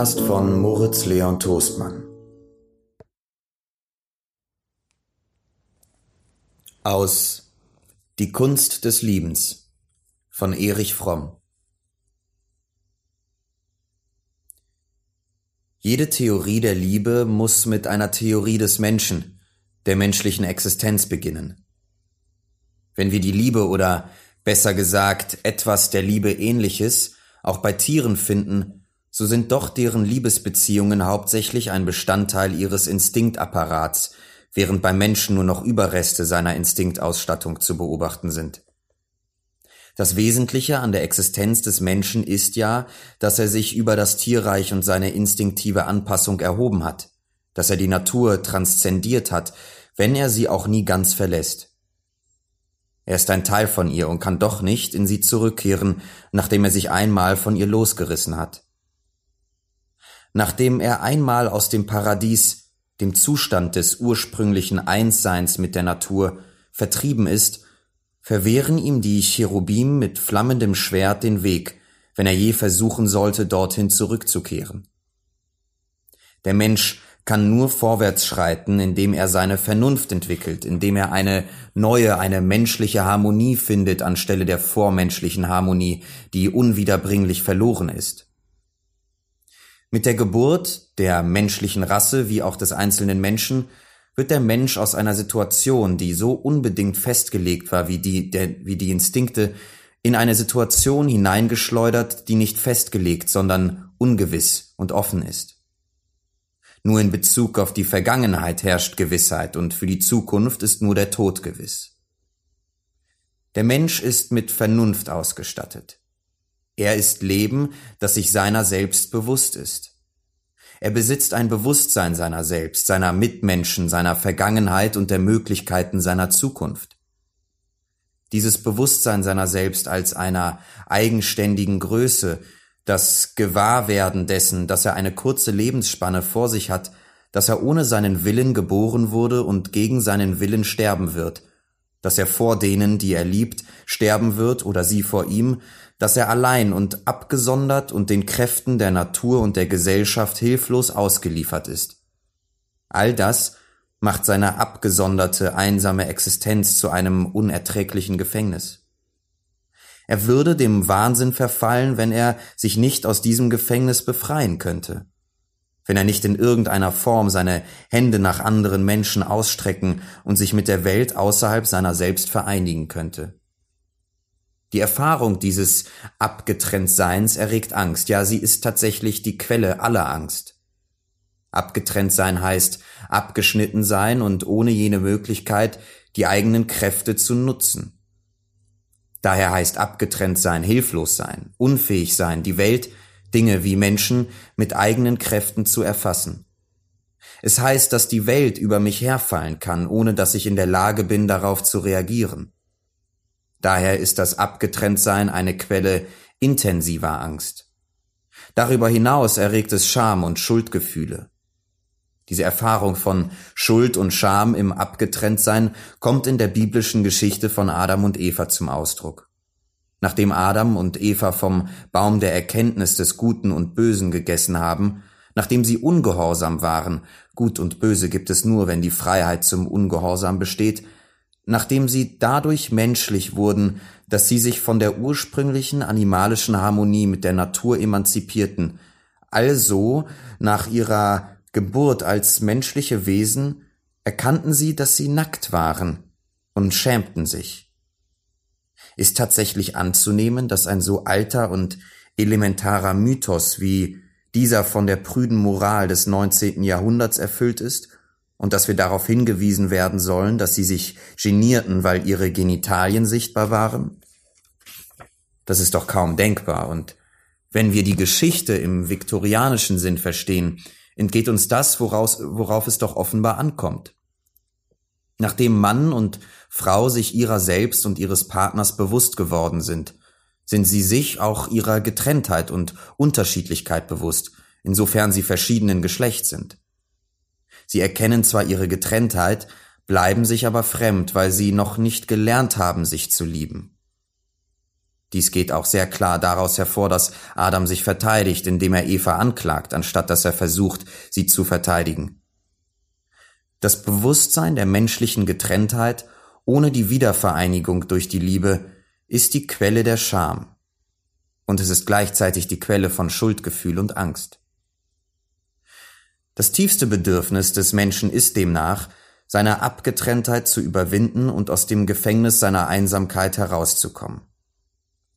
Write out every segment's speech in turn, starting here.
Podcast von Moritz Leon Toastmann. Aus Die Kunst des Liebens von Erich Fromm. Jede Theorie der Liebe muss mit einer Theorie des Menschen, der menschlichen Existenz beginnen. Wenn wir die Liebe oder besser gesagt etwas der Liebe ähnliches auch bei Tieren finden, so sind doch deren Liebesbeziehungen hauptsächlich ein Bestandteil ihres Instinktapparats, während beim Menschen nur noch Überreste seiner Instinktausstattung zu beobachten sind. Das Wesentliche an der Existenz des Menschen ist ja, dass er sich über das Tierreich und seine instinktive Anpassung erhoben hat, dass er die Natur transzendiert hat, wenn er sie auch nie ganz verlässt. Er ist ein Teil von ihr und kann doch nicht in sie zurückkehren, nachdem er sich einmal von ihr losgerissen hat. Nachdem er einmal aus dem Paradies, dem Zustand des ursprünglichen Einsseins mit der Natur, vertrieben ist, verwehren ihm die Cherubim mit flammendem Schwert den Weg, wenn er je versuchen sollte, dorthin zurückzukehren. Der Mensch kann nur vorwärts schreiten, indem er seine Vernunft entwickelt, indem er eine neue, eine menschliche Harmonie findet anstelle der vormenschlichen Harmonie, die unwiederbringlich verloren ist. Mit der Geburt der menschlichen Rasse wie auch des einzelnen Menschen wird der Mensch aus einer Situation, die so unbedingt festgelegt war wie die, der, wie die Instinkte, in eine Situation hineingeschleudert, die nicht festgelegt, sondern ungewiss und offen ist. Nur in Bezug auf die Vergangenheit herrscht Gewissheit und für die Zukunft ist nur der Tod gewiss. Der Mensch ist mit Vernunft ausgestattet. Er ist Leben, das sich seiner selbst bewusst ist. Er besitzt ein Bewusstsein seiner selbst, seiner Mitmenschen, seiner Vergangenheit und der Möglichkeiten seiner Zukunft. Dieses Bewusstsein seiner selbst als einer eigenständigen Größe, das Gewahrwerden dessen, dass er eine kurze Lebensspanne vor sich hat, dass er ohne seinen Willen geboren wurde und gegen seinen Willen sterben wird, dass er vor denen, die er liebt, sterben wird oder sie vor ihm, dass er allein und abgesondert und den Kräften der Natur und der Gesellschaft hilflos ausgeliefert ist. All das macht seine abgesonderte, einsame Existenz zu einem unerträglichen Gefängnis. Er würde dem Wahnsinn verfallen, wenn er sich nicht aus diesem Gefängnis befreien könnte, wenn er nicht in irgendeiner Form seine Hände nach anderen Menschen ausstrecken und sich mit der Welt außerhalb seiner selbst vereinigen könnte. Die Erfahrung dieses Abgetrenntseins erregt Angst, ja, sie ist tatsächlich die Quelle aller Angst. Abgetrennt sein heißt abgeschnitten sein und ohne jene Möglichkeit, die eigenen Kräfte zu nutzen. Daher heißt abgetrennt sein, hilflos sein, unfähig sein, die Welt, Dinge wie Menschen mit eigenen Kräften zu erfassen. Es heißt, dass die Welt über mich herfallen kann, ohne dass ich in der Lage bin, darauf zu reagieren. Daher ist das Abgetrenntsein eine Quelle intensiver Angst. Darüber hinaus erregt es Scham und Schuldgefühle. Diese Erfahrung von Schuld und Scham im Abgetrenntsein kommt in der biblischen Geschichte von Adam und Eva zum Ausdruck. Nachdem Adam und Eva vom Baum der Erkenntnis des Guten und Bösen gegessen haben, nachdem sie ungehorsam waren, Gut und Böse gibt es nur, wenn die Freiheit zum Ungehorsam besteht, nachdem sie dadurch menschlich wurden, dass sie sich von der ursprünglichen animalischen Harmonie mit der Natur emanzipierten, also nach ihrer Geburt als menschliche Wesen erkannten sie, dass sie nackt waren und schämten sich. Ist tatsächlich anzunehmen, dass ein so alter und elementarer Mythos wie dieser von der prüden Moral des 19. Jahrhunderts erfüllt ist und dass wir darauf hingewiesen werden sollen, dass sie sich genierten, weil ihre Genitalien sichtbar waren? Das ist doch kaum denkbar und wenn wir die Geschichte im viktorianischen Sinn verstehen, entgeht uns das, woraus, worauf es doch offenbar ankommt. Nachdem Mann und Frau sich ihrer selbst und ihres Partners bewusst geworden sind, sind sie sich auch ihrer Getrenntheit und Unterschiedlichkeit bewusst, insofern sie verschiedenen Geschlechts sind. Sie erkennen zwar ihre Getrenntheit, bleiben sich aber fremd, weil sie noch nicht gelernt haben, sich zu lieben. Dies geht auch sehr klar daraus hervor, dass Adam sich verteidigt, indem er Eva anklagt, anstatt dass er versucht, sie zu verteidigen. Das Bewusstsein der menschlichen Getrenntheit ohne die Wiedervereinigung durch die Liebe ist die Quelle der Scham. Und es ist gleichzeitig die Quelle von Schuldgefühl und Angst. Das tiefste Bedürfnis des Menschen ist demnach, seine Abgetrenntheit zu überwinden und aus dem Gefängnis seiner Einsamkeit herauszukommen.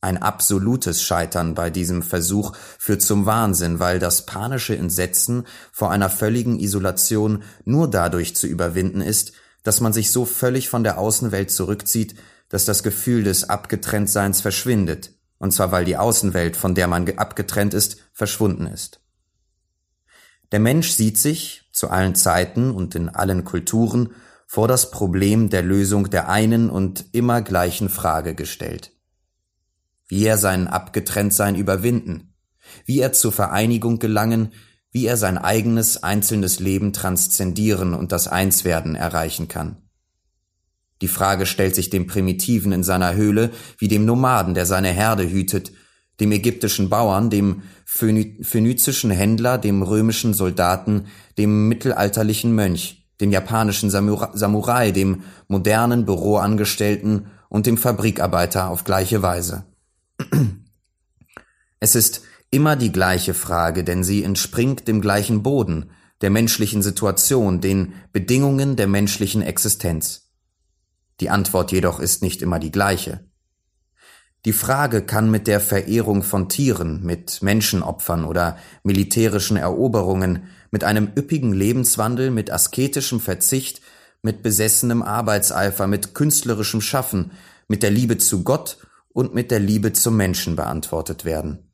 Ein absolutes Scheitern bei diesem Versuch führt zum Wahnsinn, weil das panische Entsetzen vor einer völligen Isolation nur dadurch zu überwinden ist, dass man sich so völlig von der Außenwelt zurückzieht, dass das Gefühl des Abgetrenntseins verschwindet, und zwar weil die Außenwelt, von der man abgetrennt ist, verschwunden ist. Der Mensch sieht sich, zu allen Zeiten und in allen Kulturen, vor das Problem der Lösung der einen und immer gleichen Frage gestellt wie er sein Abgetrenntsein überwinden, wie er zur Vereinigung gelangen, wie er sein eigenes einzelnes Leben transzendieren und das Einswerden erreichen kann. Die Frage stellt sich dem Primitiven in seiner Höhle wie dem Nomaden, der seine Herde hütet, dem ägyptischen Bauern, dem phönizischen Händler, dem römischen Soldaten, dem mittelalterlichen Mönch, dem japanischen Samurai, dem modernen Büroangestellten und dem Fabrikarbeiter auf gleiche Weise. Es ist immer die gleiche Frage, denn sie entspringt dem gleichen Boden, der menschlichen Situation, den Bedingungen der menschlichen Existenz. Die Antwort jedoch ist nicht immer die gleiche. Die Frage kann mit der Verehrung von Tieren, mit Menschenopfern oder militärischen Eroberungen, mit einem üppigen Lebenswandel, mit asketischem Verzicht, mit besessenem Arbeitseifer, mit künstlerischem Schaffen, mit der Liebe zu Gott und mit der Liebe zum Menschen beantwortet werden.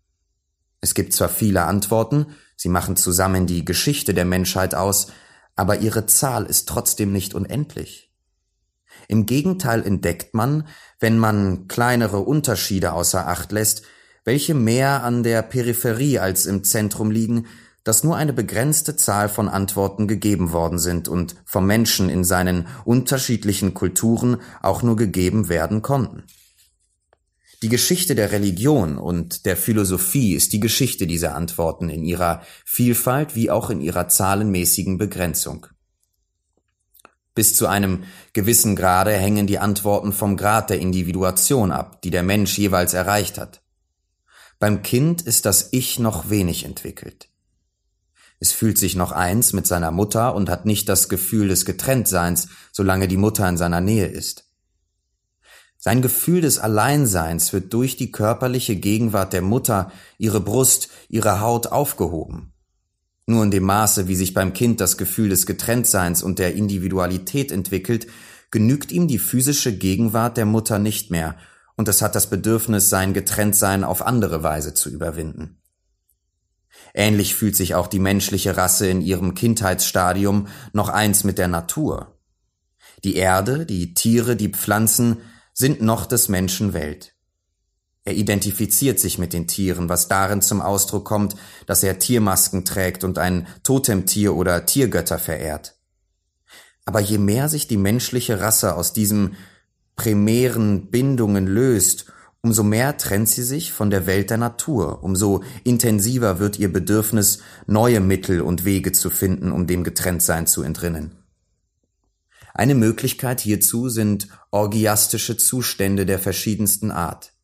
Es gibt zwar viele Antworten, sie machen zusammen die Geschichte der Menschheit aus, aber ihre Zahl ist trotzdem nicht unendlich. Im Gegenteil entdeckt man, wenn man kleinere Unterschiede außer Acht lässt, welche mehr an der Peripherie als im Zentrum liegen, dass nur eine begrenzte Zahl von Antworten gegeben worden sind und vom Menschen in seinen unterschiedlichen Kulturen auch nur gegeben werden konnten. Die Geschichte der Religion und der Philosophie ist die Geschichte dieser Antworten in ihrer Vielfalt wie auch in ihrer zahlenmäßigen Begrenzung. Bis zu einem gewissen Grade hängen die Antworten vom Grad der Individuation ab, die der Mensch jeweils erreicht hat. Beim Kind ist das Ich noch wenig entwickelt. Es fühlt sich noch eins mit seiner Mutter und hat nicht das Gefühl des Getrenntseins, solange die Mutter in seiner Nähe ist. Sein Gefühl des Alleinseins wird durch die körperliche Gegenwart der Mutter, ihre Brust, ihre Haut aufgehoben. Nur in dem Maße, wie sich beim Kind das Gefühl des Getrenntseins und der Individualität entwickelt, genügt ihm die physische Gegenwart der Mutter nicht mehr, und es hat das Bedürfnis, sein Getrenntsein auf andere Weise zu überwinden. Ähnlich fühlt sich auch die menschliche Rasse in ihrem Kindheitsstadium noch eins mit der Natur. Die Erde, die Tiere, die Pflanzen sind noch des Menschen Welt. Er identifiziert sich mit den Tieren, was darin zum Ausdruck kommt, dass er Tiermasken trägt und ein Totemtier oder Tiergötter verehrt. Aber je mehr sich die menschliche Rasse aus diesen primären Bindungen löst, umso mehr trennt sie sich von der Welt der Natur, umso intensiver wird ihr Bedürfnis, neue Mittel und Wege zu finden, um dem Getrenntsein zu entrinnen. Eine Möglichkeit hierzu sind orgiastische Zustände der verschiedensten Art.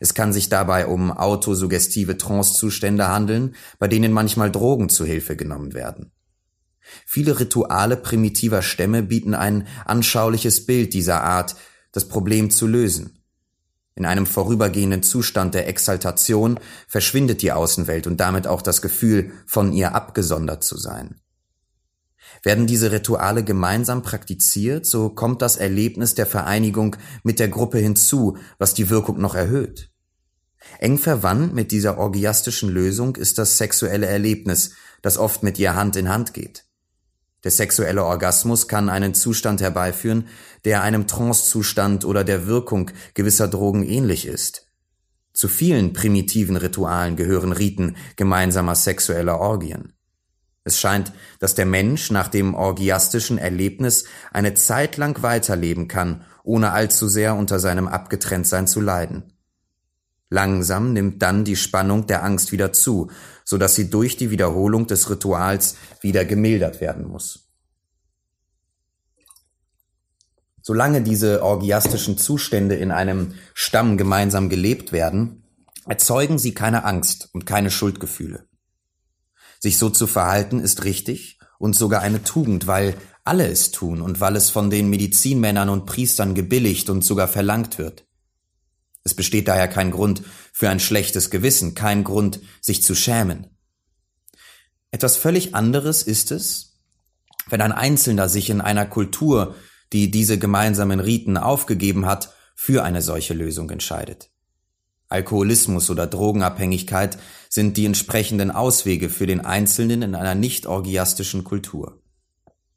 Es kann sich dabei um autosuggestive Trancezustände handeln, bei denen manchmal Drogen zu Hilfe genommen werden. Viele Rituale primitiver Stämme bieten ein anschauliches Bild dieser Art, das Problem zu lösen. In einem vorübergehenden Zustand der Exaltation verschwindet die Außenwelt und damit auch das Gefühl, von ihr abgesondert zu sein. Werden diese Rituale gemeinsam praktiziert, so kommt das Erlebnis der Vereinigung mit der Gruppe hinzu, was die Wirkung noch erhöht. Eng verwandt mit dieser orgiastischen Lösung ist das sexuelle Erlebnis, das oft mit ihr Hand in Hand geht. Der sexuelle Orgasmus kann einen Zustand herbeiführen, der einem Trancezustand oder der Wirkung gewisser Drogen ähnlich ist. Zu vielen primitiven Ritualen gehören Riten gemeinsamer sexueller Orgien. Es scheint, dass der Mensch nach dem orgiastischen Erlebnis eine Zeit lang weiterleben kann, ohne allzu sehr unter seinem Abgetrenntsein zu leiden. Langsam nimmt dann die Spannung der Angst wieder zu, so dass sie durch die Wiederholung des Rituals wieder gemildert werden muss. Solange diese orgiastischen Zustände in einem Stamm gemeinsam gelebt werden, erzeugen sie keine Angst und keine Schuldgefühle. Sich so zu verhalten ist richtig und sogar eine Tugend, weil alle es tun und weil es von den Medizinmännern und Priestern gebilligt und sogar verlangt wird. Es besteht daher kein Grund für ein schlechtes Gewissen, kein Grund, sich zu schämen. Etwas völlig anderes ist es, wenn ein Einzelner sich in einer Kultur, die diese gemeinsamen Riten aufgegeben hat, für eine solche Lösung entscheidet. Alkoholismus oder Drogenabhängigkeit sind die entsprechenden Auswege für den Einzelnen in einer nicht orgiastischen Kultur.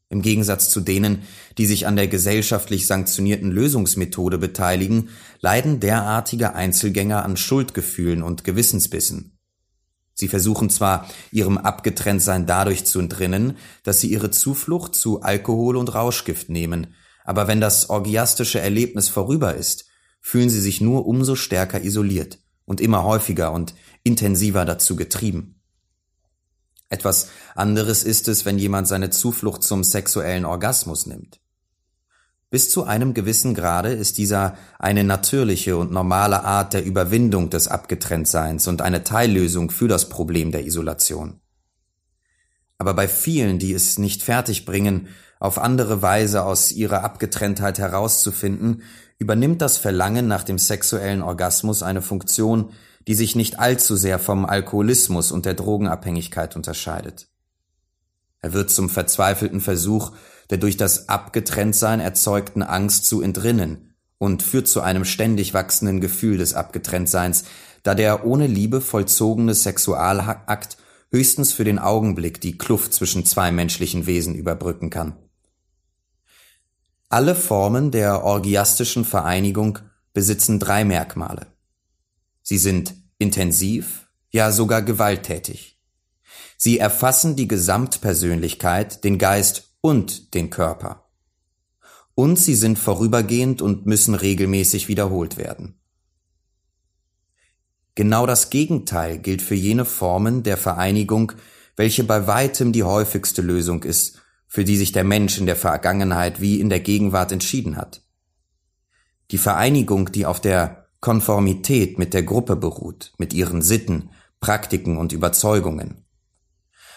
Im Gegensatz zu denen, die sich an der gesellschaftlich sanktionierten Lösungsmethode beteiligen, leiden derartige Einzelgänger an Schuldgefühlen und Gewissensbissen. Sie versuchen zwar, ihrem Abgetrenntsein dadurch zu entrinnen, dass sie ihre Zuflucht zu Alkohol und Rauschgift nehmen, aber wenn das orgiastische Erlebnis vorüber ist, fühlen sie sich nur umso stärker isoliert und immer häufiger und intensiver dazu getrieben. Etwas anderes ist es, wenn jemand seine Zuflucht zum sexuellen Orgasmus nimmt. Bis zu einem gewissen Grade ist dieser eine natürliche und normale Art der Überwindung des Abgetrenntseins und eine Teillösung für das Problem der Isolation. Aber bei vielen, die es nicht fertigbringen, auf andere Weise aus ihrer Abgetrenntheit herauszufinden, übernimmt das Verlangen nach dem sexuellen Orgasmus eine Funktion, die sich nicht allzu sehr vom Alkoholismus und der Drogenabhängigkeit unterscheidet. Er wird zum verzweifelten Versuch, der durch das Abgetrenntsein erzeugten Angst zu entrinnen und führt zu einem ständig wachsenden Gefühl des Abgetrenntseins, da der ohne Liebe vollzogene Sexualakt höchstens für den Augenblick die Kluft zwischen zwei menschlichen Wesen überbrücken kann. Alle Formen der orgiastischen Vereinigung besitzen drei Merkmale. Sie sind intensiv, ja sogar gewalttätig. Sie erfassen die Gesamtpersönlichkeit, den Geist und den Körper. Und sie sind vorübergehend und müssen regelmäßig wiederholt werden. Genau das Gegenteil gilt für jene Formen der Vereinigung, welche bei weitem die häufigste Lösung ist, für die sich der Mensch in der Vergangenheit wie in der Gegenwart entschieden hat. Die Vereinigung, die auf der Konformität mit der Gruppe beruht, mit ihren Sitten, Praktiken und Überzeugungen.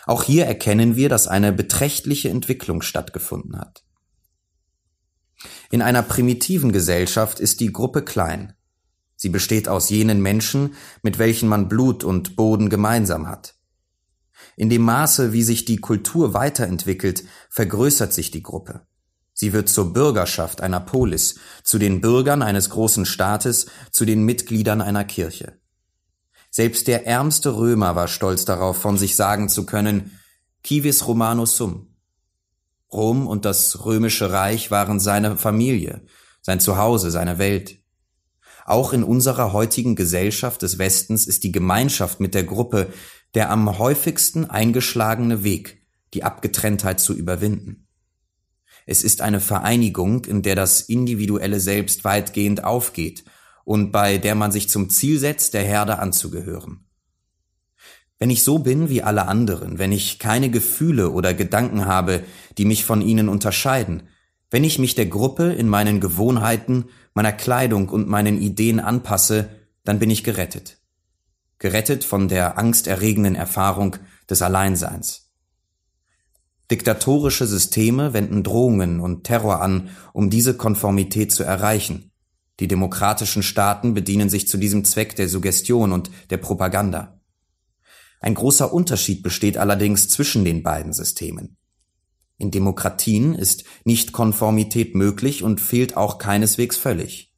Auch hier erkennen wir, dass eine beträchtliche Entwicklung stattgefunden hat. In einer primitiven Gesellschaft ist die Gruppe klein. Sie besteht aus jenen Menschen, mit welchen man Blut und Boden gemeinsam hat. In dem Maße, wie sich die Kultur weiterentwickelt, vergrößert sich die Gruppe. Sie wird zur Bürgerschaft einer Polis, zu den Bürgern eines großen Staates, zu den Mitgliedern einer Kirche. Selbst der ärmste Römer war stolz darauf, von sich sagen zu können, Civis Romanus sum. Rom und das römische Reich waren seine Familie, sein Zuhause, seine Welt. Auch in unserer heutigen Gesellschaft des Westens ist die Gemeinschaft mit der Gruppe der am häufigsten eingeschlagene Weg, die Abgetrenntheit zu überwinden. Es ist eine Vereinigung, in der das individuelle Selbst weitgehend aufgeht und bei der man sich zum Ziel setzt, der Herde anzugehören. Wenn ich so bin wie alle anderen, wenn ich keine Gefühle oder Gedanken habe, die mich von ihnen unterscheiden, wenn ich mich der Gruppe in meinen Gewohnheiten, meiner Kleidung und meinen Ideen anpasse, dann bin ich gerettet. Gerettet von der angsterregenden Erfahrung des Alleinseins. Diktatorische Systeme wenden Drohungen und Terror an, um diese Konformität zu erreichen. Die demokratischen Staaten bedienen sich zu diesem Zweck der Suggestion und der Propaganda. Ein großer Unterschied besteht allerdings zwischen den beiden Systemen. In Demokratien ist Nichtkonformität möglich und fehlt auch keineswegs völlig.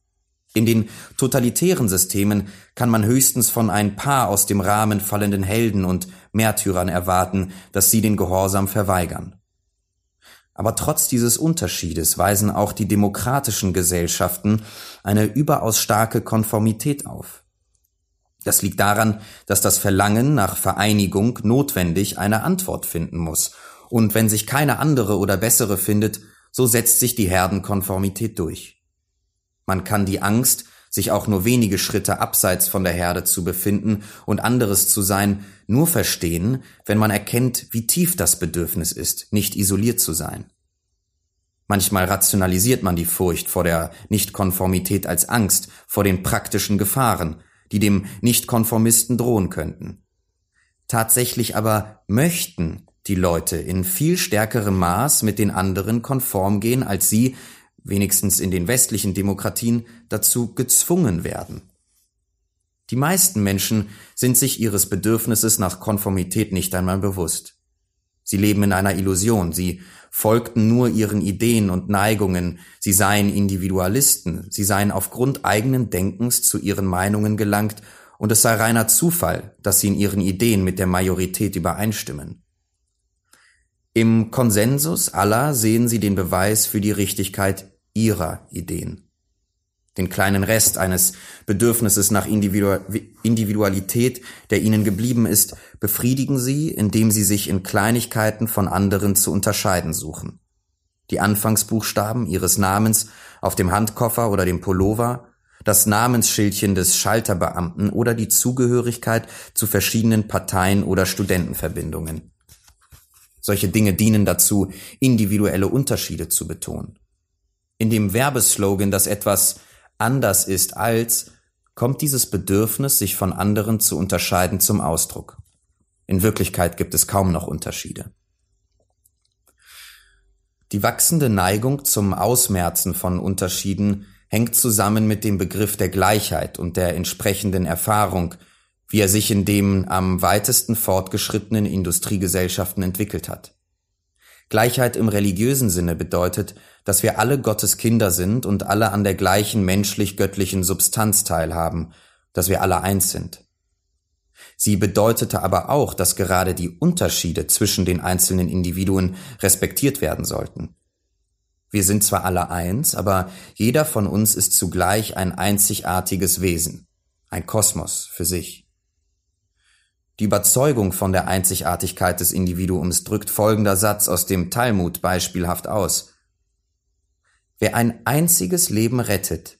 In den totalitären Systemen kann man höchstens von ein paar aus dem Rahmen fallenden Helden und Märtyrern erwarten, dass sie den Gehorsam verweigern. Aber trotz dieses Unterschiedes weisen auch die demokratischen Gesellschaften eine überaus starke Konformität auf. Das liegt daran, dass das Verlangen nach Vereinigung notwendig eine Antwort finden muss, und wenn sich keine andere oder bessere findet, so setzt sich die Herdenkonformität durch. Man kann die Angst, sich auch nur wenige Schritte abseits von der Herde zu befinden und anderes zu sein, nur verstehen, wenn man erkennt, wie tief das Bedürfnis ist, nicht isoliert zu sein. Manchmal rationalisiert man die Furcht vor der Nichtkonformität als Angst vor den praktischen Gefahren, die dem Nichtkonformisten drohen könnten. Tatsächlich aber möchten die Leute in viel stärkerem Maß mit den anderen konform gehen, als sie, wenigstens in den westlichen Demokratien, dazu gezwungen werden. Die meisten Menschen sind sich ihres Bedürfnisses nach Konformität nicht einmal bewusst. Sie leben in einer Illusion, sie folgten nur ihren Ideen und Neigungen, sie seien Individualisten, sie seien aufgrund eigenen Denkens zu ihren Meinungen gelangt, und es sei reiner Zufall, dass sie in ihren Ideen mit der Majorität übereinstimmen. Im Konsensus aller sehen sie den Beweis für die Richtigkeit ihrer Ideen den kleinen Rest eines Bedürfnisses nach Individualität, der ihnen geblieben ist, befriedigen sie, indem sie sich in Kleinigkeiten von anderen zu unterscheiden suchen. Die Anfangsbuchstaben ihres Namens auf dem Handkoffer oder dem Pullover, das Namensschildchen des Schalterbeamten oder die Zugehörigkeit zu verschiedenen Parteien oder Studentenverbindungen. Solche Dinge dienen dazu, individuelle Unterschiede zu betonen. In dem Werbeslogan, dass etwas anders ist als, kommt dieses Bedürfnis, sich von anderen zu unterscheiden, zum Ausdruck. In Wirklichkeit gibt es kaum noch Unterschiede. Die wachsende Neigung zum Ausmerzen von Unterschieden hängt zusammen mit dem Begriff der Gleichheit und der entsprechenden Erfahrung, wie er sich in dem am weitesten fortgeschrittenen Industriegesellschaften entwickelt hat. Gleichheit im religiösen Sinne bedeutet, dass wir alle Gottes Kinder sind und alle an der gleichen menschlich-göttlichen Substanz teilhaben, dass wir alle eins sind. Sie bedeutete aber auch, dass gerade die Unterschiede zwischen den einzelnen Individuen respektiert werden sollten. Wir sind zwar alle eins, aber jeder von uns ist zugleich ein einzigartiges Wesen, ein Kosmos für sich. Die Überzeugung von der Einzigartigkeit des Individuums drückt folgender Satz aus dem Talmud beispielhaft aus. Wer ein einziges Leben rettet,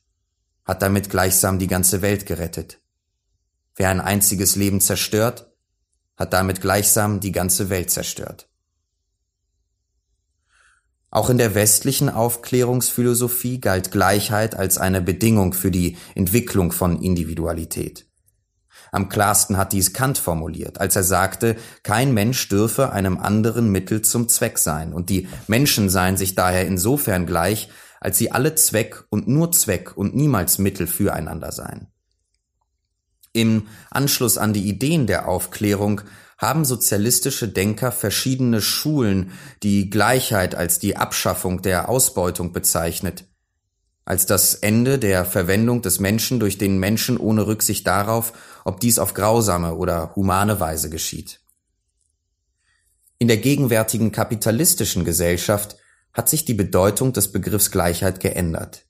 hat damit gleichsam die ganze Welt gerettet. Wer ein einziges Leben zerstört, hat damit gleichsam die ganze Welt zerstört. Auch in der westlichen Aufklärungsphilosophie galt Gleichheit als eine Bedingung für die Entwicklung von Individualität. Am klarsten hat dies Kant formuliert, als er sagte, kein Mensch dürfe einem anderen Mittel zum Zweck sein, und die Menschen seien sich daher insofern gleich, als sie alle Zweck und nur Zweck und niemals Mittel füreinander seien. Im Anschluss an die Ideen der Aufklärung haben sozialistische Denker verschiedene Schulen die Gleichheit als die Abschaffung der Ausbeutung bezeichnet, als das Ende der Verwendung des Menschen durch den Menschen ohne Rücksicht darauf, ob dies auf grausame oder humane Weise geschieht. In der gegenwärtigen kapitalistischen Gesellschaft hat sich die Bedeutung des Begriffs Gleichheit geändert.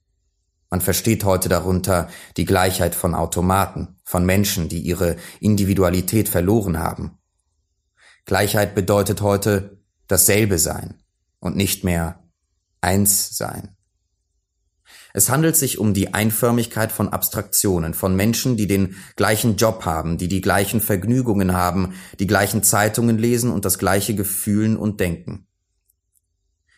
Man versteht heute darunter die Gleichheit von Automaten, von Menschen, die ihre Individualität verloren haben. Gleichheit bedeutet heute dasselbe sein und nicht mehr eins sein. Es handelt sich um die Einförmigkeit von Abstraktionen, von Menschen, die den gleichen Job haben, die die gleichen Vergnügungen haben, die gleichen Zeitungen lesen und das gleiche Gefühlen und Denken.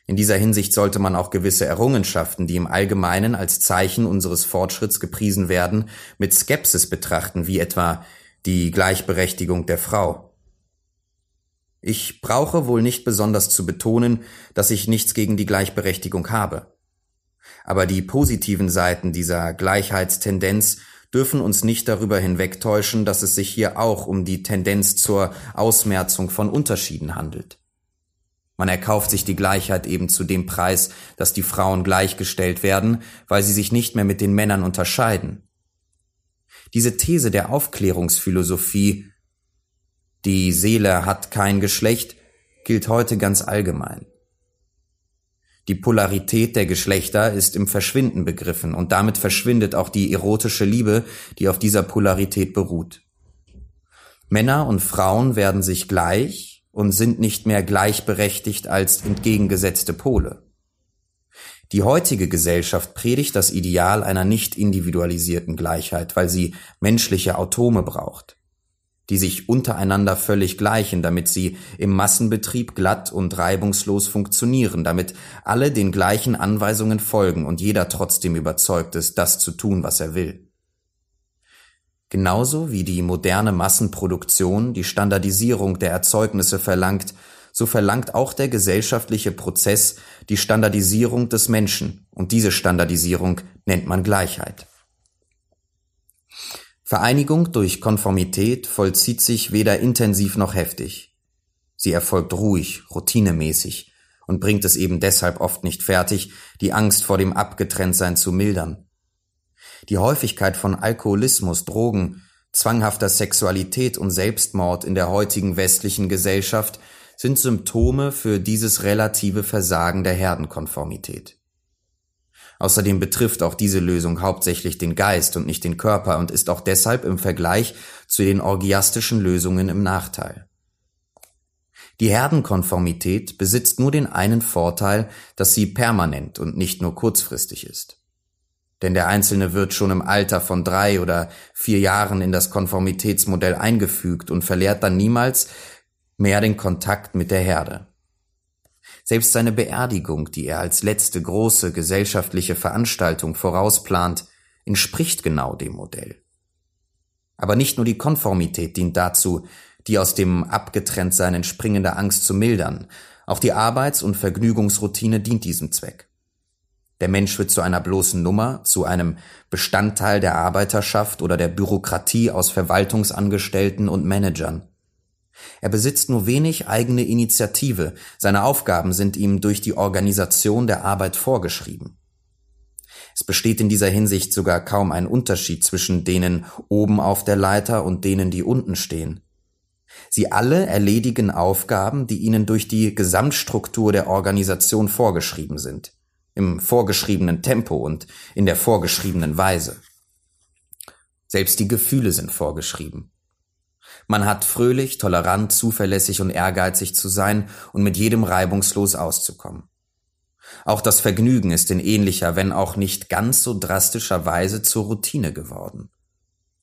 In dieser Hinsicht sollte man auch gewisse Errungenschaften, die im Allgemeinen als Zeichen unseres Fortschritts gepriesen werden, mit Skepsis betrachten, wie etwa die Gleichberechtigung der Frau. Ich brauche wohl nicht besonders zu betonen, dass ich nichts gegen die Gleichberechtigung habe. Aber die positiven Seiten dieser Gleichheitstendenz dürfen uns nicht darüber hinwegtäuschen, dass es sich hier auch um die Tendenz zur Ausmerzung von Unterschieden handelt. Man erkauft sich die Gleichheit eben zu dem Preis, dass die Frauen gleichgestellt werden, weil sie sich nicht mehr mit den Männern unterscheiden. Diese These der Aufklärungsphilosophie, die Seele hat kein Geschlecht, gilt heute ganz allgemein. Die Polarität der Geschlechter ist im Verschwinden begriffen und damit verschwindet auch die erotische Liebe, die auf dieser Polarität beruht. Männer und Frauen werden sich gleich und sind nicht mehr gleichberechtigt als entgegengesetzte Pole. Die heutige Gesellschaft predigt das Ideal einer nicht individualisierten Gleichheit, weil sie menschliche Autome braucht, die sich untereinander völlig gleichen, damit sie im Massenbetrieb glatt und reibungslos funktionieren, damit alle den gleichen Anweisungen folgen und jeder trotzdem überzeugt ist, das zu tun, was er will. Genauso wie die moderne Massenproduktion die Standardisierung der Erzeugnisse verlangt, so verlangt auch der gesellschaftliche Prozess die Standardisierung des Menschen, und diese Standardisierung nennt man Gleichheit. Vereinigung durch Konformität vollzieht sich weder intensiv noch heftig. Sie erfolgt ruhig, routinemäßig und bringt es eben deshalb oft nicht fertig, die Angst vor dem Abgetrenntsein zu mildern. Die Häufigkeit von Alkoholismus, Drogen, zwanghafter Sexualität und Selbstmord in der heutigen westlichen Gesellschaft sind Symptome für dieses relative Versagen der Herdenkonformität. Außerdem betrifft auch diese Lösung hauptsächlich den Geist und nicht den Körper und ist auch deshalb im Vergleich zu den orgiastischen Lösungen im Nachteil. Die Herdenkonformität besitzt nur den einen Vorteil, dass sie permanent und nicht nur kurzfristig ist. Denn der Einzelne wird schon im Alter von drei oder vier Jahren in das Konformitätsmodell eingefügt und verliert dann niemals mehr den Kontakt mit der Herde. Selbst seine Beerdigung, die er als letzte große gesellschaftliche Veranstaltung vorausplant, entspricht genau dem Modell. Aber nicht nur die Konformität dient dazu, die aus dem Abgetrenntsein entspringende Angst zu mildern, auch die Arbeits- und Vergnügungsroutine dient diesem Zweck. Der Mensch wird zu einer bloßen Nummer, zu einem Bestandteil der Arbeiterschaft oder der Bürokratie aus Verwaltungsangestellten und Managern. Er besitzt nur wenig eigene Initiative, seine Aufgaben sind ihm durch die Organisation der Arbeit vorgeschrieben. Es besteht in dieser Hinsicht sogar kaum ein Unterschied zwischen denen oben auf der Leiter und denen, die unten stehen. Sie alle erledigen Aufgaben, die ihnen durch die Gesamtstruktur der Organisation vorgeschrieben sind, im vorgeschriebenen Tempo und in der vorgeschriebenen Weise. Selbst die Gefühle sind vorgeschrieben. Man hat fröhlich, tolerant, zuverlässig und ehrgeizig zu sein und mit jedem reibungslos auszukommen. Auch das Vergnügen ist in ähnlicher, wenn auch nicht ganz so drastischer Weise zur Routine geworden.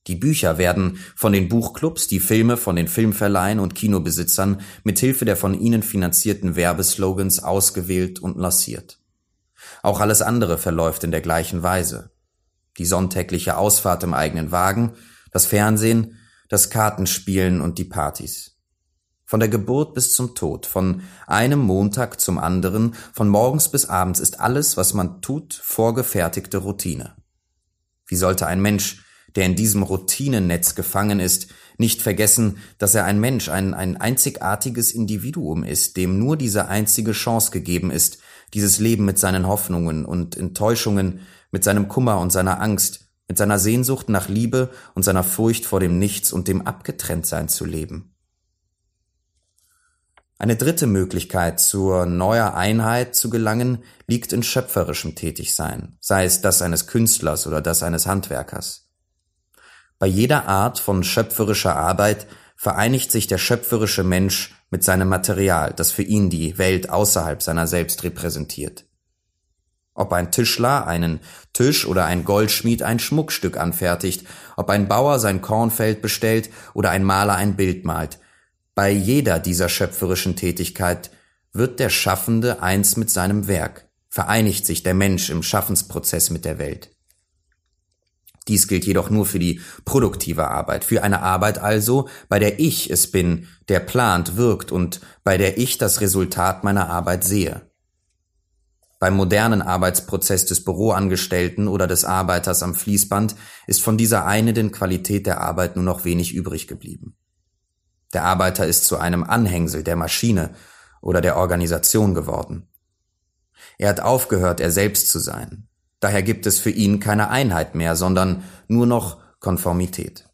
Die Bücher werden von den Buchclubs, die Filme von den Filmverleihen und Kinobesitzern mit Hilfe der von ihnen finanzierten Werbeslogans ausgewählt und lanciert. Auch alles andere verläuft in der gleichen Weise. Die sonntägliche Ausfahrt im eigenen Wagen, das Fernsehen, das Kartenspielen und die Partys. Von der Geburt bis zum Tod, von einem Montag zum anderen, von morgens bis abends ist alles, was man tut, vorgefertigte Routine. Wie sollte ein Mensch, der in diesem Routinennetz gefangen ist, nicht vergessen, dass er ein Mensch, ein, ein einzigartiges Individuum ist, dem nur diese einzige Chance gegeben ist, dieses Leben mit seinen Hoffnungen und Enttäuschungen, mit seinem Kummer und seiner Angst, mit seiner Sehnsucht nach Liebe und seiner Furcht vor dem Nichts und dem Abgetrenntsein zu leben. Eine dritte Möglichkeit, zur neuer Einheit zu gelangen, liegt in schöpferischem Tätigsein, sei es das eines Künstlers oder das eines Handwerkers. Bei jeder Art von schöpferischer Arbeit vereinigt sich der schöpferische Mensch mit seinem Material, das für ihn die Welt außerhalb seiner selbst repräsentiert. Ob ein Tischler einen Tisch oder ein Goldschmied ein Schmuckstück anfertigt, ob ein Bauer sein Kornfeld bestellt oder ein Maler ein Bild malt. Bei jeder dieser schöpferischen Tätigkeit wird der Schaffende eins mit seinem Werk, vereinigt sich der Mensch im Schaffensprozess mit der Welt. Dies gilt jedoch nur für die produktive Arbeit, für eine Arbeit also, bei der ich es bin, der plant, wirkt und bei der ich das Resultat meiner Arbeit sehe. Beim modernen Arbeitsprozess des Büroangestellten oder des Arbeiters am Fließband ist von dieser einenden Qualität der Arbeit nur noch wenig übrig geblieben. Der Arbeiter ist zu einem Anhängsel der Maschine oder der Organisation geworden. Er hat aufgehört, er selbst zu sein. Daher gibt es für ihn keine Einheit mehr, sondern nur noch Konformität.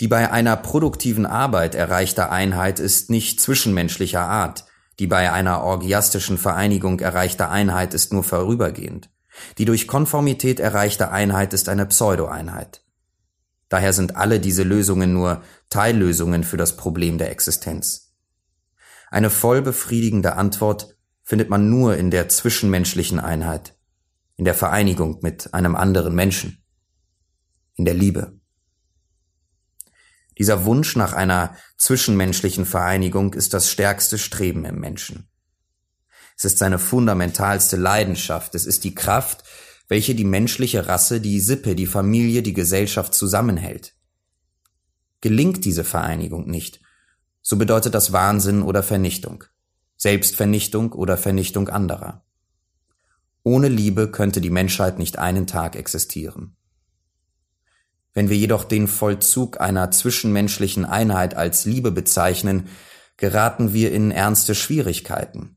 Die bei einer produktiven Arbeit erreichte Einheit ist nicht zwischenmenschlicher Art, die bei einer orgiastischen Vereinigung erreichte Einheit ist nur vorübergehend. Die durch Konformität erreichte Einheit ist eine Pseudo-Einheit. Daher sind alle diese Lösungen nur Teillösungen für das Problem der Existenz. Eine voll befriedigende Antwort findet man nur in der zwischenmenschlichen Einheit, in der Vereinigung mit einem anderen Menschen, in der Liebe. Dieser Wunsch nach einer zwischenmenschlichen Vereinigung ist das stärkste Streben im Menschen. Es ist seine fundamentalste Leidenschaft, es ist die Kraft, welche die menschliche Rasse, die Sippe, die Familie, die Gesellschaft zusammenhält. Gelingt diese Vereinigung nicht, so bedeutet das Wahnsinn oder Vernichtung, Selbstvernichtung oder Vernichtung anderer. Ohne Liebe könnte die Menschheit nicht einen Tag existieren. Wenn wir jedoch den Vollzug einer zwischenmenschlichen Einheit als Liebe bezeichnen, geraten wir in ernste Schwierigkeiten.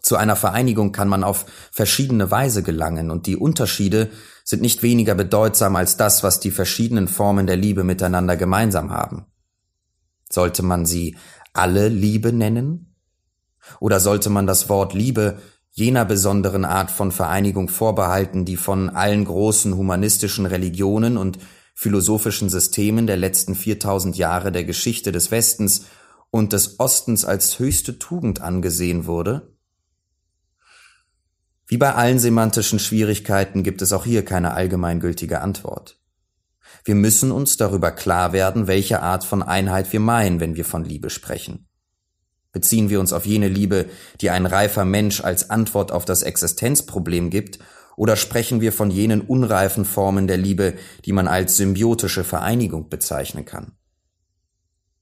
Zu einer Vereinigung kann man auf verschiedene Weise gelangen, und die Unterschiede sind nicht weniger bedeutsam als das, was die verschiedenen Formen der Liebe miteinander gemeinsam haben. Sollte man sie alle Liebe nennen? Oder sollte man das Wort Liebe jener besonderen Art von Vereinigung vorbehalten, die von allen großen humanistischen Religionen und philosophischen Systemen der letzten 4000 Jahre der Geschichte des Westens und des Ostens als höchste Tugend angesehen wurde? Wie bei allen semantischen Schwierigkeiten gibt es auch hier keine allgemeingültige Antwort. Wir müssen uns darüber klar werden, welche Art von Einheit wir meinen, wenn wir von Liebe sprechen. Beziehen wir uns auf jene Liebe, die ein reifer Mensch als Antwort auf das Existenzproblem gibt, oder sprechen wir von jenen unreifen Formen der Liebe, die man als symbiotische Vereinigung bezeichnen kann?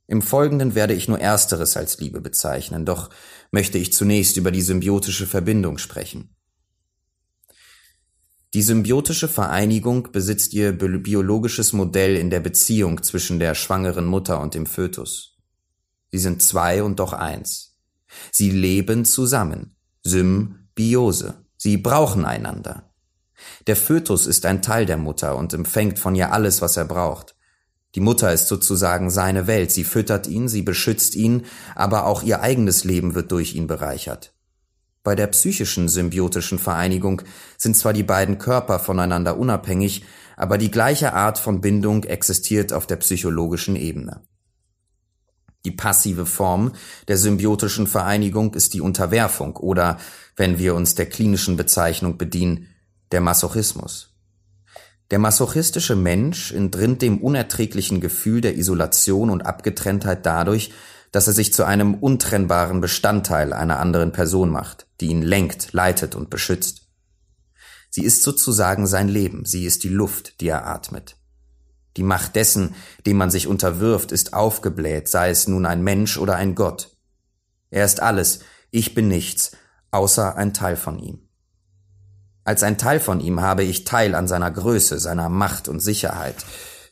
Im Folgenden werde ich nur Ersteres als Liebe bezeichnen, doch möchte ich zunächst über die symbiotische Verbindung sprechen. Die symbiotische Vereinigung besitzt ihr biologisches Modell in der Beziehung zwischen der schwangeren Mutter und dem Fötus. Sie sind zwei und doch eins. Sie leben zusammen. Symbiose. Sie brauchen einander. Der Fötus ist ein Teil der Mutter und empfängt von ihr alles, was er braucht. Die Mutter ist sozusagen seine Welt. Sie füttert ihn, sie beschützt ihn, aber auch ihr eigenes Leben wird durch ihn bereichert. Bei der psychischen symbiotischen Vereinigung sind zwar die beiden Körper voneinander unabhängig, aber die gleiche Art von Bindung existiert auf der psychologischen Ebene. Die passive Form der symbiotischen Vereinigung ist die Unterwerfung oder, wenn wir uns der klinischen Bezeichnung bedienen, der Masochismus. Der masochistische Mensch entrinnt dem unerträglichen Gefühl der Isolation und Abgetrenntheit dadurch, dass er sich zu einem untrennbaren Bestandteil einer anderen Person macht, die ihn lenkt, leitet und beschützt. Sie ist sozusagen sein Leben, sie ist die Luft, die er atmet. Die Macht dessen, dem man sich unterwirft, ist aufgebläht, sei es nun ein Mensch oder ein Gott. Er ist alles, ich bin nichts, außer ein Teil von ihm. Als ein Teil von ihm habe ich Teil an seiner Größe, seiner Macht und Sicherheit.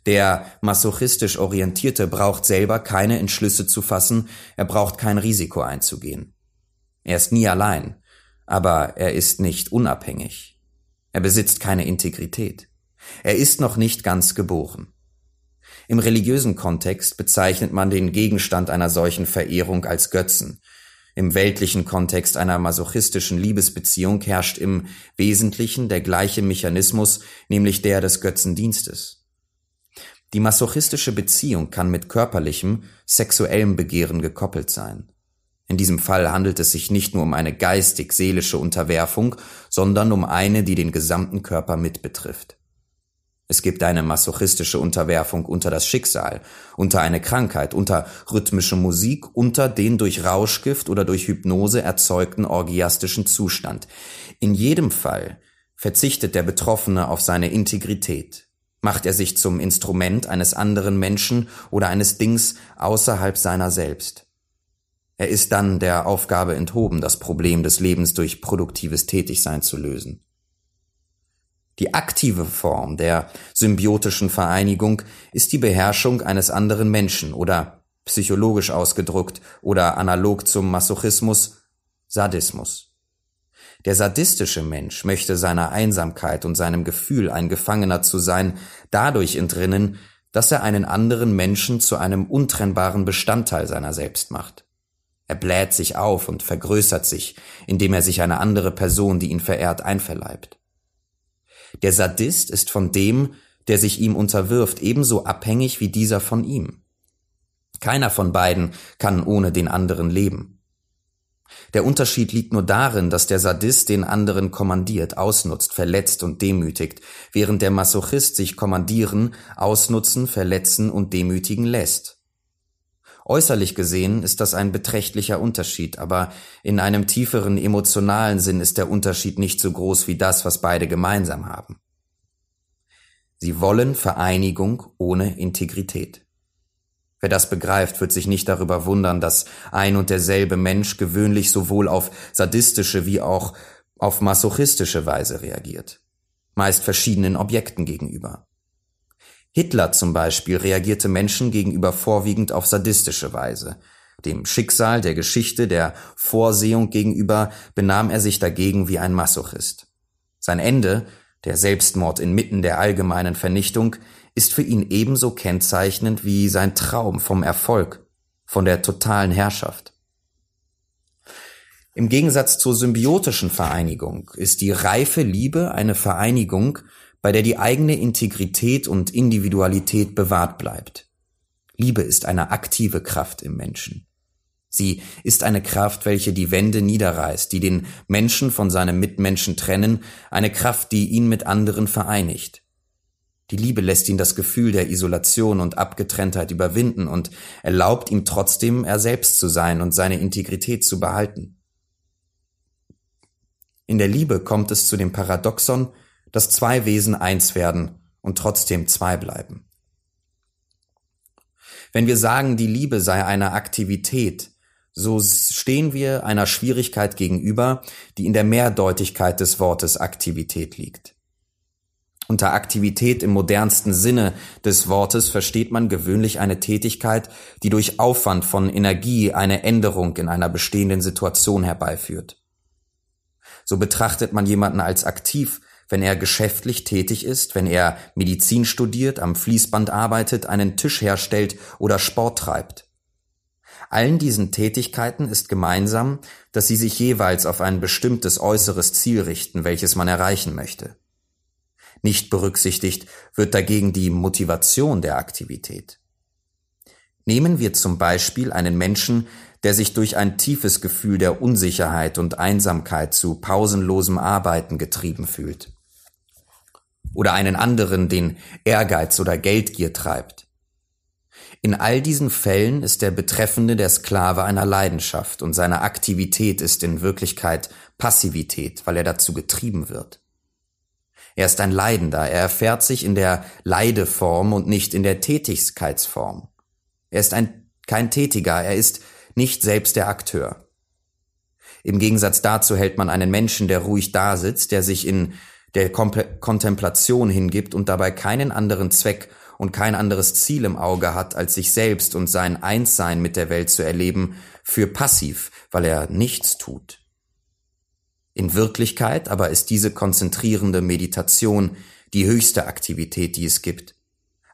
Der masochistisch Orientierte braucht selber keine Entschlüsse zu fassen, er braucht kein Risiko einzugehen. Er ist nie allein, aber er ist nicht unabhängig. Er besitzt keine Integrität. Er ist noch nicht ganz geboren. Im religiösen Kontext bezeichnet man den Gegenstand einer solchen Verehrung als Götzen. Im weltlichen Kontext einer masochistischen Liebesbeziehung herrscht im Wesentlichen der gleiche Mechanismus, nämlich der des Götzendienstes. Die masochistische Beziehung kann mit körperlichem, sexuellem Begehren gekoppelt sein. In diesem Fall handelt es sich nicht nur um eine geistig-seelische Unterwerfung, sondern um eine, die den gesamten Körper mitbetrifft. Es gibt eine masochistische Unterwerfung unter das Schicksal, unter eine Krankheit, unter rhythmische Musik, unter den durch Rauschgift oder durch Hypnose erzeugten orgiastischen Zustand. In jedem Fall verzichtet der Betroffene auf seine Integrität, macht er sich zum Instrument eines anderen Menschen oder eines Dings außerhalb seiner selbst. Er ist dann der Aufgabe enthoben, das Problem des Lebens durch produktives Tätigsein zu lösen. Die aktive Form der symbiotischen Vereinigung ist die Beherrschung eines anderen Menschen oder psychologisch ausgedrückt oder analog zum Masochismus Sadismus. Der sadistische Mensch möchte seiner Einsamkeit und seinem Gefühl, ein Gefangener zu sein, dadurch entrinnen, dass er einen anderen Menschen zu einem untrennbaren Bestandteil seiner selbst macht. Er bläht sich auf und vergrößert sich, indem er sich eine andere Person, die ihn verehrt, einverleibt. Der Sadist ist von dem, der sich ihm unterwirft, ebenso abhängig wie dieser von ihm. Keiner von beiden kann ohne den anderen leben. Der Unterschied liegt nur darin, dass der Sadist den anderen kommandiert, ausnutzt, verletzt und demütigt, während der Masochist sich kommandieren, ausnutzen, verletzen und demütigen lässt. Äußerlich gesehen ist das ein beträchtlicher Unterschied, aber in einem tieferen emotionalen Sinn ist der Unterschied nicht so groß wie das, was beide gemeinsam haben. Sie wollen Vereinigung ohne Integrität. Wer das begreift, wird sich nicht darüber wundern, dass ein und derselbe Mensch gewöhnlich sowohl auf sadistische wie auch auf masochistische Weise reagiert, meist verschiedenen Objekten gegenüber. Hitler zum Beispiel reagierte Menschen gegenüber vorwiegend auf sadistische Weise. Dem Schicksal, der Geschichte, der Vorsehung gegenüber benahm er sich dagegen wie ein Masochist. Sein Ende, der Selbstmord inmitten der allgemeinen Vernichtung, ist für ihn ebenso kennzeichnend wie sein Traum vom Erfolg, von der totalen Herrschaft. Im Gegensatz zur symbiotischen Vereinigung ist die reife Liebe eine Vereinigung, bei der die eigene Integrität und Individualität bewahrt bleibt. Liebe ist eine aktive Kraft im Menschen. Sie ist eine Kraft, welche die Wände niederreißt, die den Menschen von seinem Mitmenschen trennen, eine Kraft, die ihn mit anderen vereinigt. Die Liebe lässt ihn das Gefühl der Isolation und Abgetrenntheit überwinden und erlaubt ihm trotzdem, er selbst zu sein und seine Integrität zu behalten. In der Liebe kommt es zu dem Paradoxon, dass zwei Wesen eins werden und trotzdem zwei bleiben. Wenn wir sagen, die Liebe sei eine Aktivität, so stehen wir einer Schwierigkeit gegenüber, die in der Mehrdeutigkeit des Wortes Aktivität liegt. Unter Aktivität im modernsten Sinne des Wortes versteht man gewöhnlich eine Tätigkeit, die durch Aufwand von Energie eine Änderung in einer bestehenden Situation herbeiführt. So betrachtet man jemanden als aktiv, wenn er geschäftlich tätig ist, wenn er Medizin studiert, am Fließband arbeitet, einen Tisch herstellt oder Sport treibt. Allen diesen Tätigkeiten ist gemeinsam, dass sie sich jeweils auf ein bestimmtes äußeres Ziel richten, welches man erreichen möchte. Nicht berücksichtigt wird dagegen die Motivation der Aktivität. Nehmen wir zum Beispiel einen Menschen, der sich durch ein tiefes Gefühl der Unsicherheit und Einsamkeit zu pausenlosem Arbeiten getrieben fühlt. Oder einen anderen, den Ehrgeiz oder Geldgier treibt. In all diesen Fällen ist der Betreffende der Sklave einer Leidenschaft und seine Aktivität ist in Wirklichkeit Passivität, weil er dazu getrieben wird. Er ist ein Leidender, er erfährt sich in der Leideform und nicht in der Tätigkeitsform. Er ist ein, kein Tätiger, er ist nicht selbst der Akteur. Im Gegensatz dazu hält man einen Menschen, der ruhig dasitzt, der sich in der Kontemplation hingibt und dabei keinen anderen Zweck und kein anderes Ziel im Auge hat, als sich selbst und sein Einssein mit der Welt zu erleben, für passiv, weil er nichts tut. In Wirklichkeit aber ist diese konzentrierende Meditation die höchste Aktivität, die es gibt.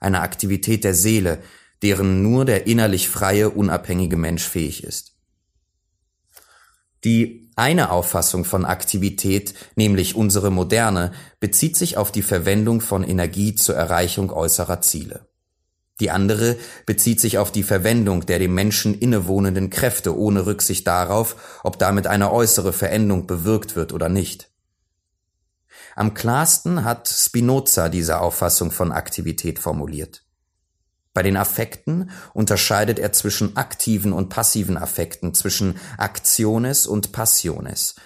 Eine Aktivität der Seele, deren nur der innerlich freie, unabhängige Mensch fähig ist. Die eine Auffassung von Aktivität, nämlich unsere moderne, bezieht sich auf die Verwendung von Energie zur Erreichung äußerer Ziele. Die andere bezieht sich auf die Verwendung der dem Menschen innewohnenden Kräfte ohne Rücksicht darauf, ob damit eine äußere Veränderung bewirkt wird oder nicht. Am klarsten hat Spinoza diese Auffassung von Aktivität formuliert. Bei den Affekten unterscheidet er zwischen aktiven und passiven Affekten, zwischen Actiones und Passiones.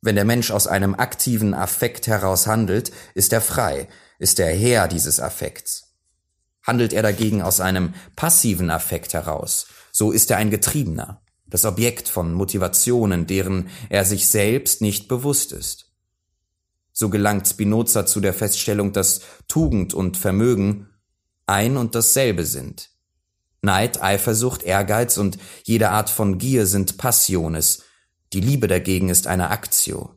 Wenn der Mensch aus einem aktiven Affekt heraus handelt, ist er frei, ist er Herr dieses Affekts. Handelt er dagegen aus einem passiven Affekt heraus, so ist er ein Getriebener, das Objekt von Motivationen, deren er sich selbst nicht bewusst ist. So gelangt Spinoza zu der Feststellung, dass Tugend und Vermögen ein und dasselbe sind. Neid, Eifersucht, Ehrgeiz und jede Art von Gier sind Passiones, die Liebe dagegen ist eine Aktio,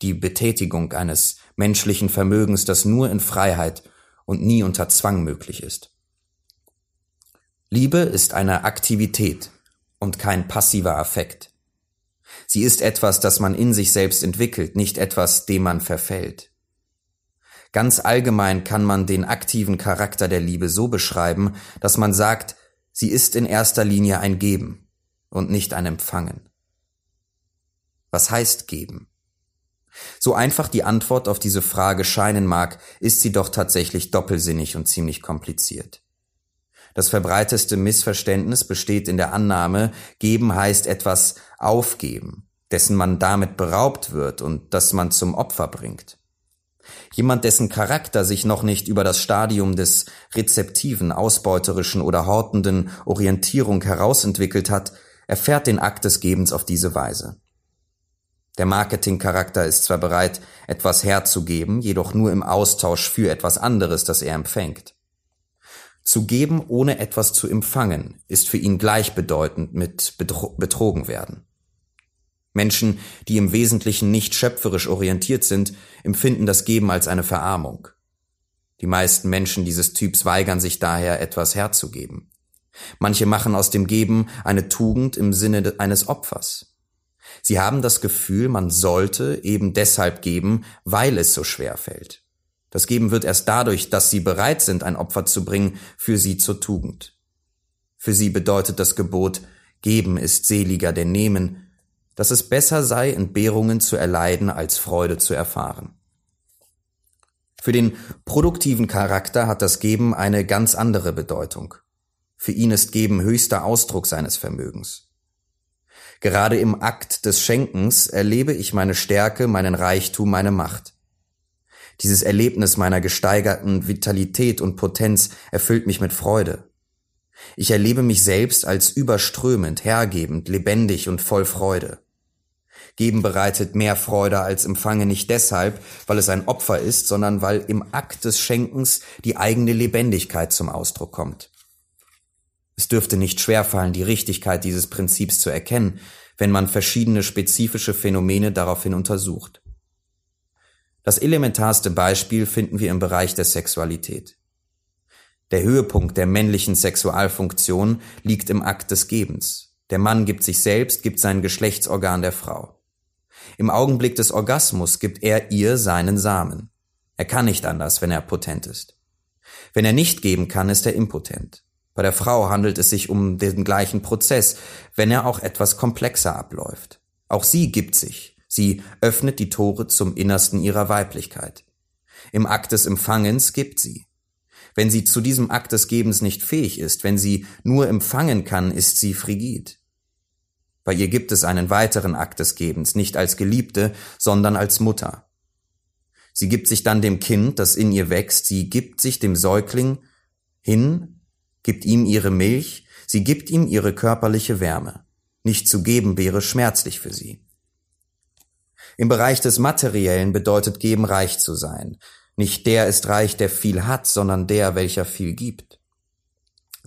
die Betätigung eines menschlichen Vermögens, das nur in Freiheit und nie unter Zwang möglich ist. Liebe ist eine Aktivität und kein passiver Affekt. Sie ist etwas, das man in sich selbst entwickelt, nicht etwas, dem man verfällt. Ganz allgemein kann man den aktiven Charakter der Liebe so beschreiben, dass man sagt, sie ist in erster Linie ein Geben und nicht ein Empfangen. Was heißt geben? So einfach die Antwort auf diese Frage scheinen mag, ist sie doch tatsächlich doppelsinnig und ziemlich kompliziert. Das verbreiteste Missverständnis besteht in der Annahme, geben heißt etwas aufgeben, dessen man damit beraubt wird und das man zum Opfer bringt. Jemand, dessen Charakter sich noch nicht über das Stadium des rezeptiven, ausbeuterischen oder hortenden Orientierung herausentwickelt hat, erfährt den Akt des Gebens auf diese Weise. Der Marketingcharakter ist zwar bereit, etwas herzugeben, jedoch nur im Austausch für etwas anderes, das er empfängt. Zu geben, ohne etwas zu empfangen, ist für ihn gleichbedeutend mit Betro betrogen werden. Menschen, die im Wesentlichen nicht schöpferisch orientiert sind, empfinden das Geben als eine Verarmung. Die meisten Menschen dieses Typs weigern sich daher, etwas herzugeben. Manche machen aus dem Geben eine Tugend im Sinne eines Opfers. Sie haben das Gefühl, man sollte eben deshalb geben, weil es so schwer fällt. Das Geben wird erst dadurch, dass sie bereit sind, ein Opfer zu bringen, für sie zur Tugend. Für sie bedeutet das Gebot, Geben ist seliger denn Nehmen, dass es besser sei, Entbehrungen zu erleiden, als Freude zu erfahren. Für den produktiven Charakter hat das Geben eine ganz andere Bedeutung. Für ihn ist Geben höchster Ausdruck seines Vermögens. Gerade im Akt des Schenkens erlebe ich meine Stärke, meinen Reichtum, meine Macht. Dieses Erlebnis meiner gesteigerten Vitalität und Potenz erfüllt mich mit Freude. Ich erlebe mich selbst als überströmend, hergebend, lebendig und voll Freude. Geben bereitet mehr Freude als Empfangen nicht deshalb, weil es ein Opfer ist, sondern weil im Akt des Schenkens die eigene Lebendigkeit zum Ausdruck kommt. Es dürfte nicht schwerfallen, die Richtigkeit dieses Prinzips zu erkennen, wenn man verschiedene spezifische Phänomene daraufhin untersucht. Das elementarste Beispiel finden wir im Bereich der Sexualität. Der Höhepunkt der männlichen Sexualfunktion liegt im Akt des Gebens. Der Mann gibt sich selbst, gibt sein Geschlechtsorgan der Frau. Im Augenblick des Orgasmus gibt er ihr seinen Samen. Er kann nicht anders, wenn er potent ist. Wenn er nicht geben kann, ist er impotent. Bei der Frau handelt es sich um den gleichen Prozess, wenn er auch etwas komplexer abläuft. Auch sie gibt sich. Sie öffnet die Tore zum Innersten ihrer Weiblichkeit. Im Akt des Empfangens gibt sie. Wenn sie zu diesem Akt des Gebens nicht fähig ist, wenn sie nur empfangen kann, ist sie frigid. Bei ihr gibt es einen weiteren Akt des Gebens, nicht als Geliebte, sondern als Mutter. Sie gibt sich dann dem Kind, das in ihr wächst, sie gibt sich dem Säugling hin gibt ihm ihre Milch, sie gibt ihm ihre körperliche Wärme. Nicht zu geben wäre schmerzlich für sie. Im Bereich des Materiellen bedeutet geben reich zu sein. Nicht der ist reich, der viel hat, sondern der, welcher viel gibt.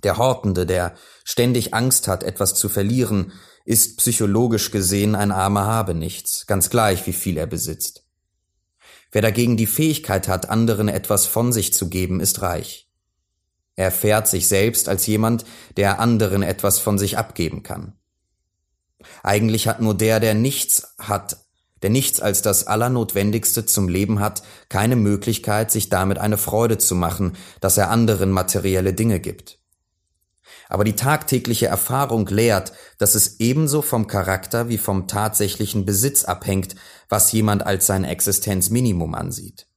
Der Hortende, der ständig Angst hat, etwas zu verlieren, ist psychologisch gesehen ein armer Habenichts, ganz gleich, wie viel er besitzt. Wer dagegen die Fähigkeit hat, anderen etwas von sich zu geben, ist reich. Er erfährt sich selbst als jemand, der anderen etwas von sich abgeben kann. Eigentlich hat nur der, der nichts hat, der nichts als das Allernotwendigste zum Leben hat, keine Möglichkeit, sich damit eine Freude zu machen, dass er anderen materielle Dinge gibt. Aber die tagtägliche Erfahrung lehrt, dass es ebenso vom Charakter wie vom tatsächlichen Besitz abhängt, was jemand als sein Existenzminimum ansieht.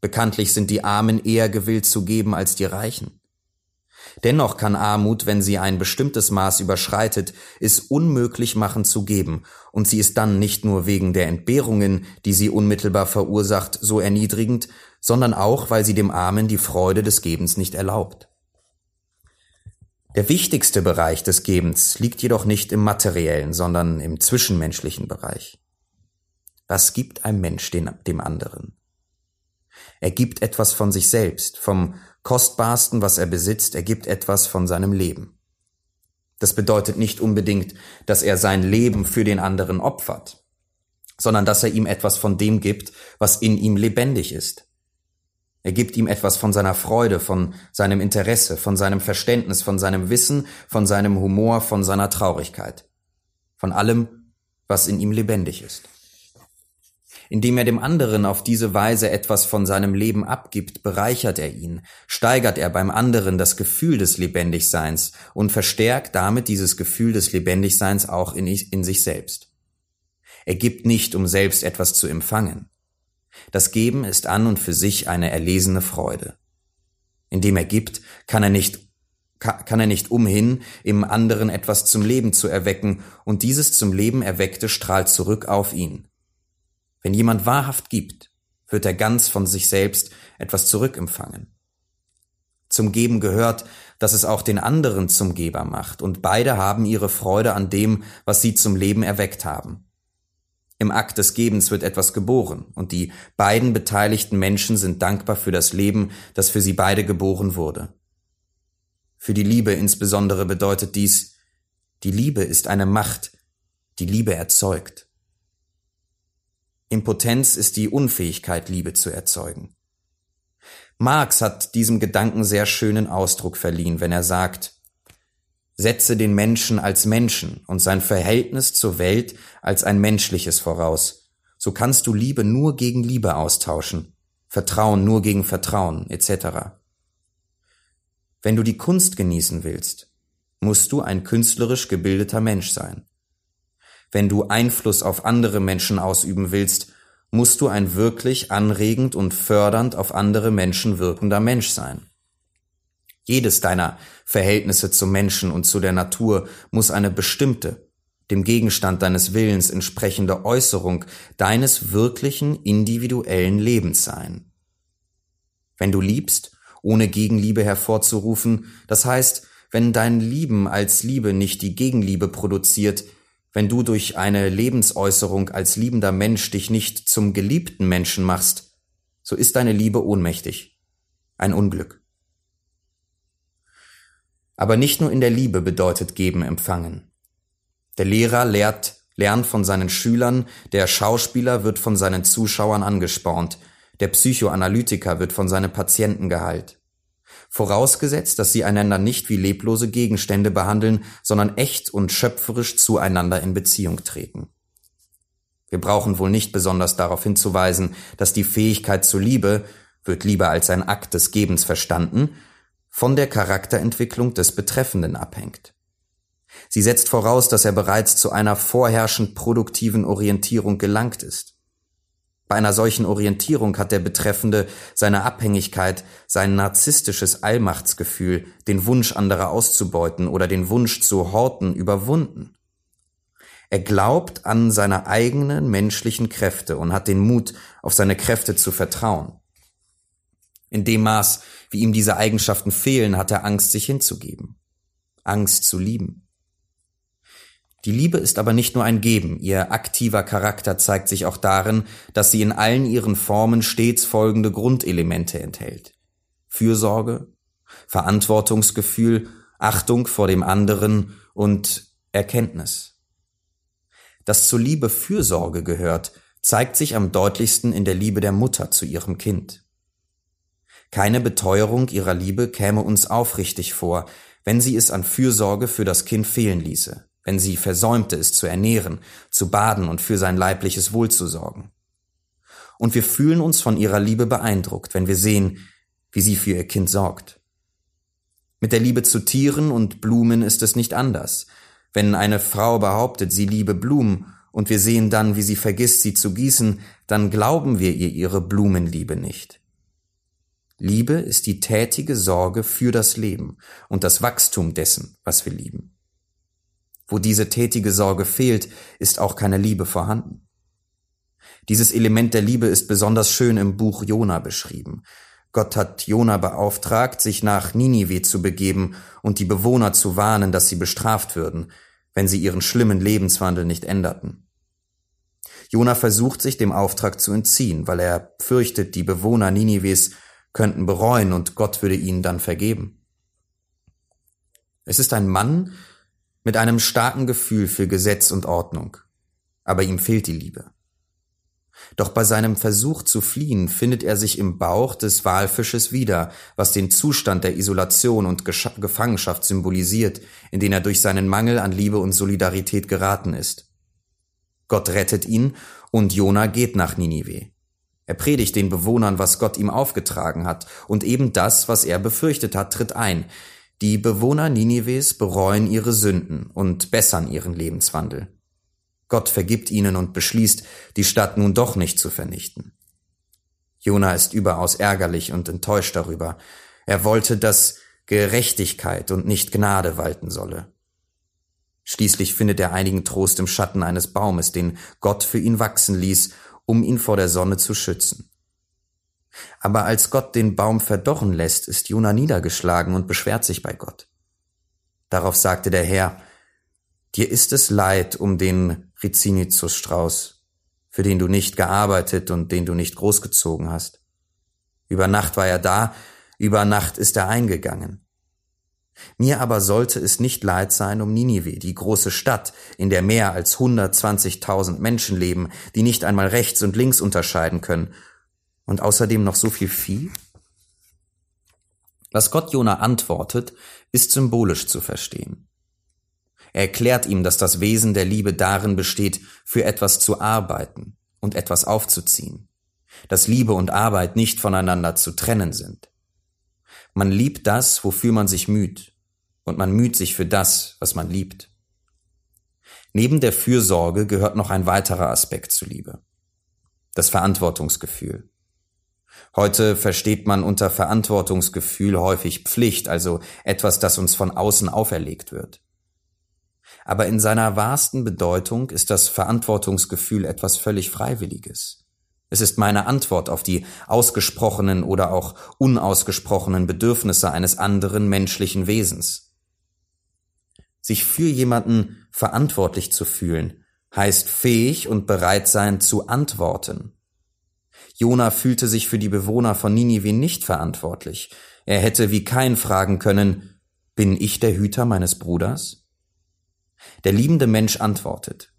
Bekanntlich sind die Armen eher gewillt zu geben als die Reichen. Dennoch kann Armut, wenn sie ein bestimmtes Maß überschreitet, es unmöglich machen zu geben, und sie ist dann nicht nur wegen der Entbehrungen, die sie unmittelbar verursacht, so erniedrigend, sondern auch, weil sie dem Armen die Freude des Gebens nicht erlaubt. Der wichtigste Bereich des Gebens liegt jedoch nicht im materiellen, sondern im zwischenmenschlichen Bereich. Was gibt ein Mensch dem anderen? Er gibt etwas von sich selbst, vom Kostbarsten, was er besitzt, er gibt etwas von seinem Leben. Das bedeutet nicht unbedingt, dass er sein Leben für den anderen opfert, sondern dass er ihm etwas von dem gibt, was in ihm lebendig ist. Er gibt ihm etwas von seiner Freude, von seinem Interesse, von seinem Verständnis, von seinem Wissen, von seinem Humor, von seiner Traurigkeit, von allem, was in ihm lebendig ist. Indem er dem anderen auf diese Weise etwas von seinem Leben abgibt, bereichert er ihn, steigert er beim anderen das Gefühl des Lebendigseins und verstärkt damit dieses Gefühl des Lebendigseins auch in, in sich selbst. Er gibt nicht, um selbst etwas zu empfangen. Das Geben ist an und für sich eine erlesene Freude. Indem er gibt, kann er nicht kann er nicht umhin, im anderen etwas zum Leben zu erwecken, und dieses zum Leben erweckte strahlt zurück auf ihn. Wenn jemand wahrhaft gibt, wird er ganz von sich selbst etwas zurückempfangen. Zum Geben gehört, dass es auch den anderen zum Geber macht, und beide haben ihre Freude an dem, was sie zum Leben erweckt haben. Im Akt des Gebens wird etwas geboren, und die beiden beteiligten Menschen sind dankbar für das Leben, das für sie beide geboren wurde. Für die Liebe insbesondere bedeutet dies, die Liebe ist eine Macht, die Liebe erzeugt. Impotenz ist die Unfähigkeit, Liebe zu erzeugen. Marx hat diesem Gedanken sehr schönen Ausdruck verliehen, wenn er sagt, setze den Menschen als Menschen und sein Verhältnis zur Welt als ein menschliches voraus. So kannst du Liebe nur gegen Liebe austauschen, Vertrauen nur gegen Vertrauen, etc. Wenn du die Kunst genießen willst, musst du ein künstlerisch gebildeter Mensch sein. Wenn du Einfluss auf andere Menschen ausüben willst, musst du ein wirklich anregend und fördernd auf andere Menschen wirkender Mensch sein. Jedes deiner Verhältnisse zum Menschen und zu der Natur muss eine bestimmte, dem Gegenstand deines Willens entsprechende Äußerung deines wirklichen individuellen Lebens sein. Wenn du liebst, ohne Gegenliebe hervorzurufen, das heißt, wenn dein Lieben als Liebe nicht die Gegenliebe produziert, wenn du durch eine Lebensäußerung als liebender Mensch dich nicht zum geliebten Menschen machst, so ist deine Liebe ohnmächtig, ein Unglück. Aber nicht nur in der Liebe bedeutet Geben empfangen. Der Lehrer lehrt, lernt von seinen Schülern, der Schauspieler wird von seinen Zuschauern angespornt, der Psychoanalytiker wird von seinen Patienten geheilt. Vorausgesetzt, dass sie einander nicht wie leblose Gegenstände behandeln, sondern echt und schöpferisch zueinander in Beziehung treten. Wir brauchen wohl nicht besonders darauf hinzuweisen, dass die Fähigkeit zur Liebe, wird Liebe als ein Akt des Gebens verstanden, von der Charakterentwicklung des Betreffenden abhängt. Sie setzt voraus, dass er bereits zu einer vorherrschend produktiven Orientierung gelangt ist. Bei einer solchen Orientierung hat der Betreffende seine Abhängigkeit, sein narzisstisches Allmachtsgefühl, den Wunsch anderer auszubeuten oder den Wunsch zu horten überwunden. Er glaubt an seine eigenen menschlichen Kräfte und hat den Mut, auf seine Kräfte zu vertrauen. In dem Maß, wie ihm diese Eigenschaften fehlen, hat er Angst, sich hinzugeben. Angst zu lieben. Die Liebe ist aber nicht nur ein Geben, ihr aktiver Charakter zeigt sich auch darin, dass sie in allen ihren Formen stets folgende Grundelemente enthält. Fürsorge, Verantwortungsgefühl, Achtung vor dem anderen und Erkenntnis. Dass zur Liebe Fürsorge gehört, zeigt sich am deutlichsten in der Liebe der Mutter zu ihrem Kind. Keine Beteuerung ihrer Liebe käme uns aufrichtig vor, wenn sie es an Fürsorge für das Kind fehlen ließe wenn sie versäumte, es zu ernähren, zu baden und für sein leibliches Wohl zu sorgen. Und wir fühlen uns von ihrer Liebe beeindruckt, wenn wir sehen, wie sie für ihr Kind sorgt. Mit der Liebe zu Tieren und Blumen ist es nicht anders. Wenn eine Frau behauptet, sie liebe Blumen, und wir sehen dann, wie sie vergisst, sie zu gießen, dann glauben wir ihr ihre Blumenliebe nicht. Liebe ist die tätige Sorge für das Leben und das Wachstum dessen, was wir lieben. Wo diese tätige Sorge fehlt, ist auch keine Liebe vorhanden. Dieses Element der Liebe ist besonders schön im Buch Jona beschrieben. Gott hat Jona beauftragt, sich nach Ninive zu begeben und die Bewohner zu warnen, dass sie bestraft würden, wenn sie ihren schlimmen Lebenswandel nicht änderten. Jona versucht sich dem Auftrag zu entziehen, weil er fürchtet, die Bewohner Ninives könnten bereuen und Gott würde ihnen dann vergeben. Es ist ein Mann, mit einem starken Gefühl für Gesetz und Ordnung, aber ihm fehlt die Liebe. Doch bei seinem Versuch zu fliehen findet er sich im Bauch des Walfisches wieder, was den Zustand der Isolation und Gefangenschaft symbolisiert, in den er durch seinen Mangel an Liebe und Solidarität geraten ist. Gott rettet ihn und Jona geht nach Ninive. Er predigt den Bewohnern, was Gott ihm aufgetragen hat, und eben das, was er befürchtet hat, tritt ein. Die Bewohner Ninives bereuen ihre Sünden und bessern ihren Lebenswandel. Gott vergibt ihnen und beschließt, die Stadt nun doch nicht zu vernichten. Jona ist überaus ärgerlich und enttäuscht darüber. Er wollte, dass Gerechtigkeit und nicht Gnade walten solle. Schließlich findet er einigen Trost im Schatten eines Baumes, den Gott für ihn wachsen ließ, um ihn vor der Sonne zu schützen. Aber als Gott den Baum verdorren lässt, ist Jona niedergeschlagen und beschwert sich bei Gott. Darauf sagte der Herr, Dir ist es leid um den Rizinusstrauß, für den du nicht gearbeitet und den du nicht großgezogen hast. Über Nacht war er da, über Nacht ist er eingegangen. Mir aber sollte es nicht leid sein um Ninive, die große Stadt, in der mehr als 120.000 Menschen leben, die nicht einmal rechts und links unterscheiden können, und außerdem noch so viel Vieh? Was Gott Jona antwortet, ist symbolisch zu verstehen. Er erklärt ihm, dass das Wesen der Liebe darin besteht, für etwas zu arbeiten und etwas aufzuziehen, dass Liebe und Arbeit nicht voneinander zu trennen sind. Man liebt das, wofür man sich müht, und man müht sich für das, was man liebt. Neben der Fürsorge gehört noch ein weiterer Aspekt zur Liebe. Das Verantwortungsgefühl. Heute versteht man unter Verantwortungsgefühl häufig Pflicht, also etwas, das uns von außen auferlegt wird. Aber in seiner wahrsten Bedeutung ist das Verantwortungsgefühl etwas völlig Freiwilliges. Es ist meine Antwort auf die ausgesprochenen oder auch unausgesprochenen Bedürfnisse eines anderen menschlichen Wesens. Sich für jemanden verantwortlich zu fühlen, heißt fähig und bereit sein zu antworten. Jona fühlte sich für die Bewohner von Ninive nicht verantwortlich. Er hätte wie kein fragen können, bin ich der Hüter meines Bruders? Der liebende Mensch antwortet,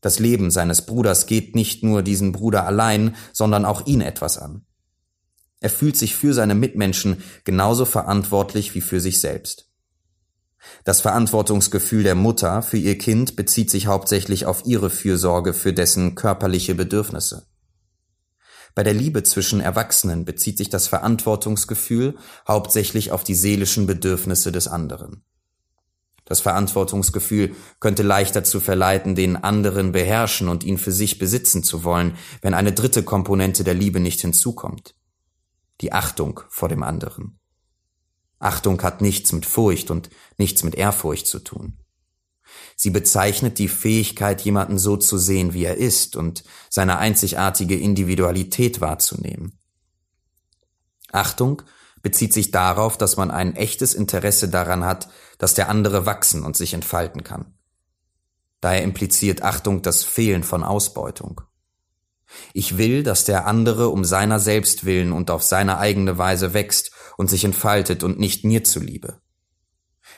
das Leben seines Bruders geht nicht nur diesen Bruder allein, sondern auch ihn etwas an. Er fühlt sich für seine Mitmenschen genauso verantwortlich wie für sich selbst. Das Verantwortungsgefühl der Mutter für ihr Kind bezieht sich hauptsächlich auf ihre Fürsorge für dessen körperliche Bedürfnisse. Bei der Liebe zwischen Erwachsenen bezieht sich das Verantwortungsgefühl hauptsächlich auf die seelischen Bedürfnisse des anderen. Das Verantwortungsgefühl könnte leicht dazu verleiten, den anderen beherrschen und ihn für sich besitzen zu wollen, wenn eine dritte Komponente der Liebe nicht hinzukommt. Die Achtung vor dem anderen. Achtung hat nichts mit Furcht und nichts mit Ehrfurcht zu tun. Sie bezeichnet die Fähigkeit, jemanden so zu sehen, wie er ist und seine einzigartige Individualität wahrzunehmen. Achtung bezieht sich darauf, dass man ein echtes Interesse daran hat, dass der andere wachsen und sich entfalten kann. Daher impliziert Achtung das Fehlen von Ausbeutung. Ich will, dass der andere um seiner selbst willen und auf seine eigene Weise wächst und sich entfaltet und nicht mir zuliebe.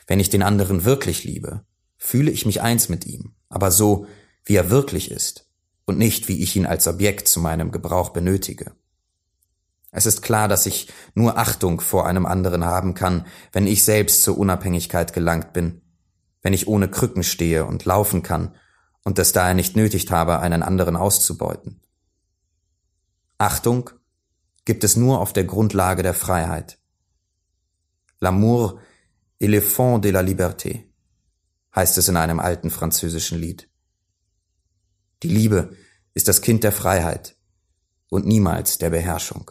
Wenn ich den anderen wirklich liebe, fühle ich mich eins mit ihm, aber so, wie er wirklich ist und nicht, wie ich ihn als Objekt zu meinem Gebrauch benötige. Es ist klar, dass ich nur Achtung vor einem anderen haben kann, wenn ich selbst zur Unabhängigkeit gelangt bin, wenn ich ohne Krücken stehe und laufen kann und es daher nicht nötigt habe, einen anderen auszubeuten. Achtung gibt es nur auf der Grundlage der Freiheit. L'amour est le fond de la liberté, heißt es in einem alten französischen Lied. Die Liebe ist das Kind der Freiheit und niemals der Beherrschung.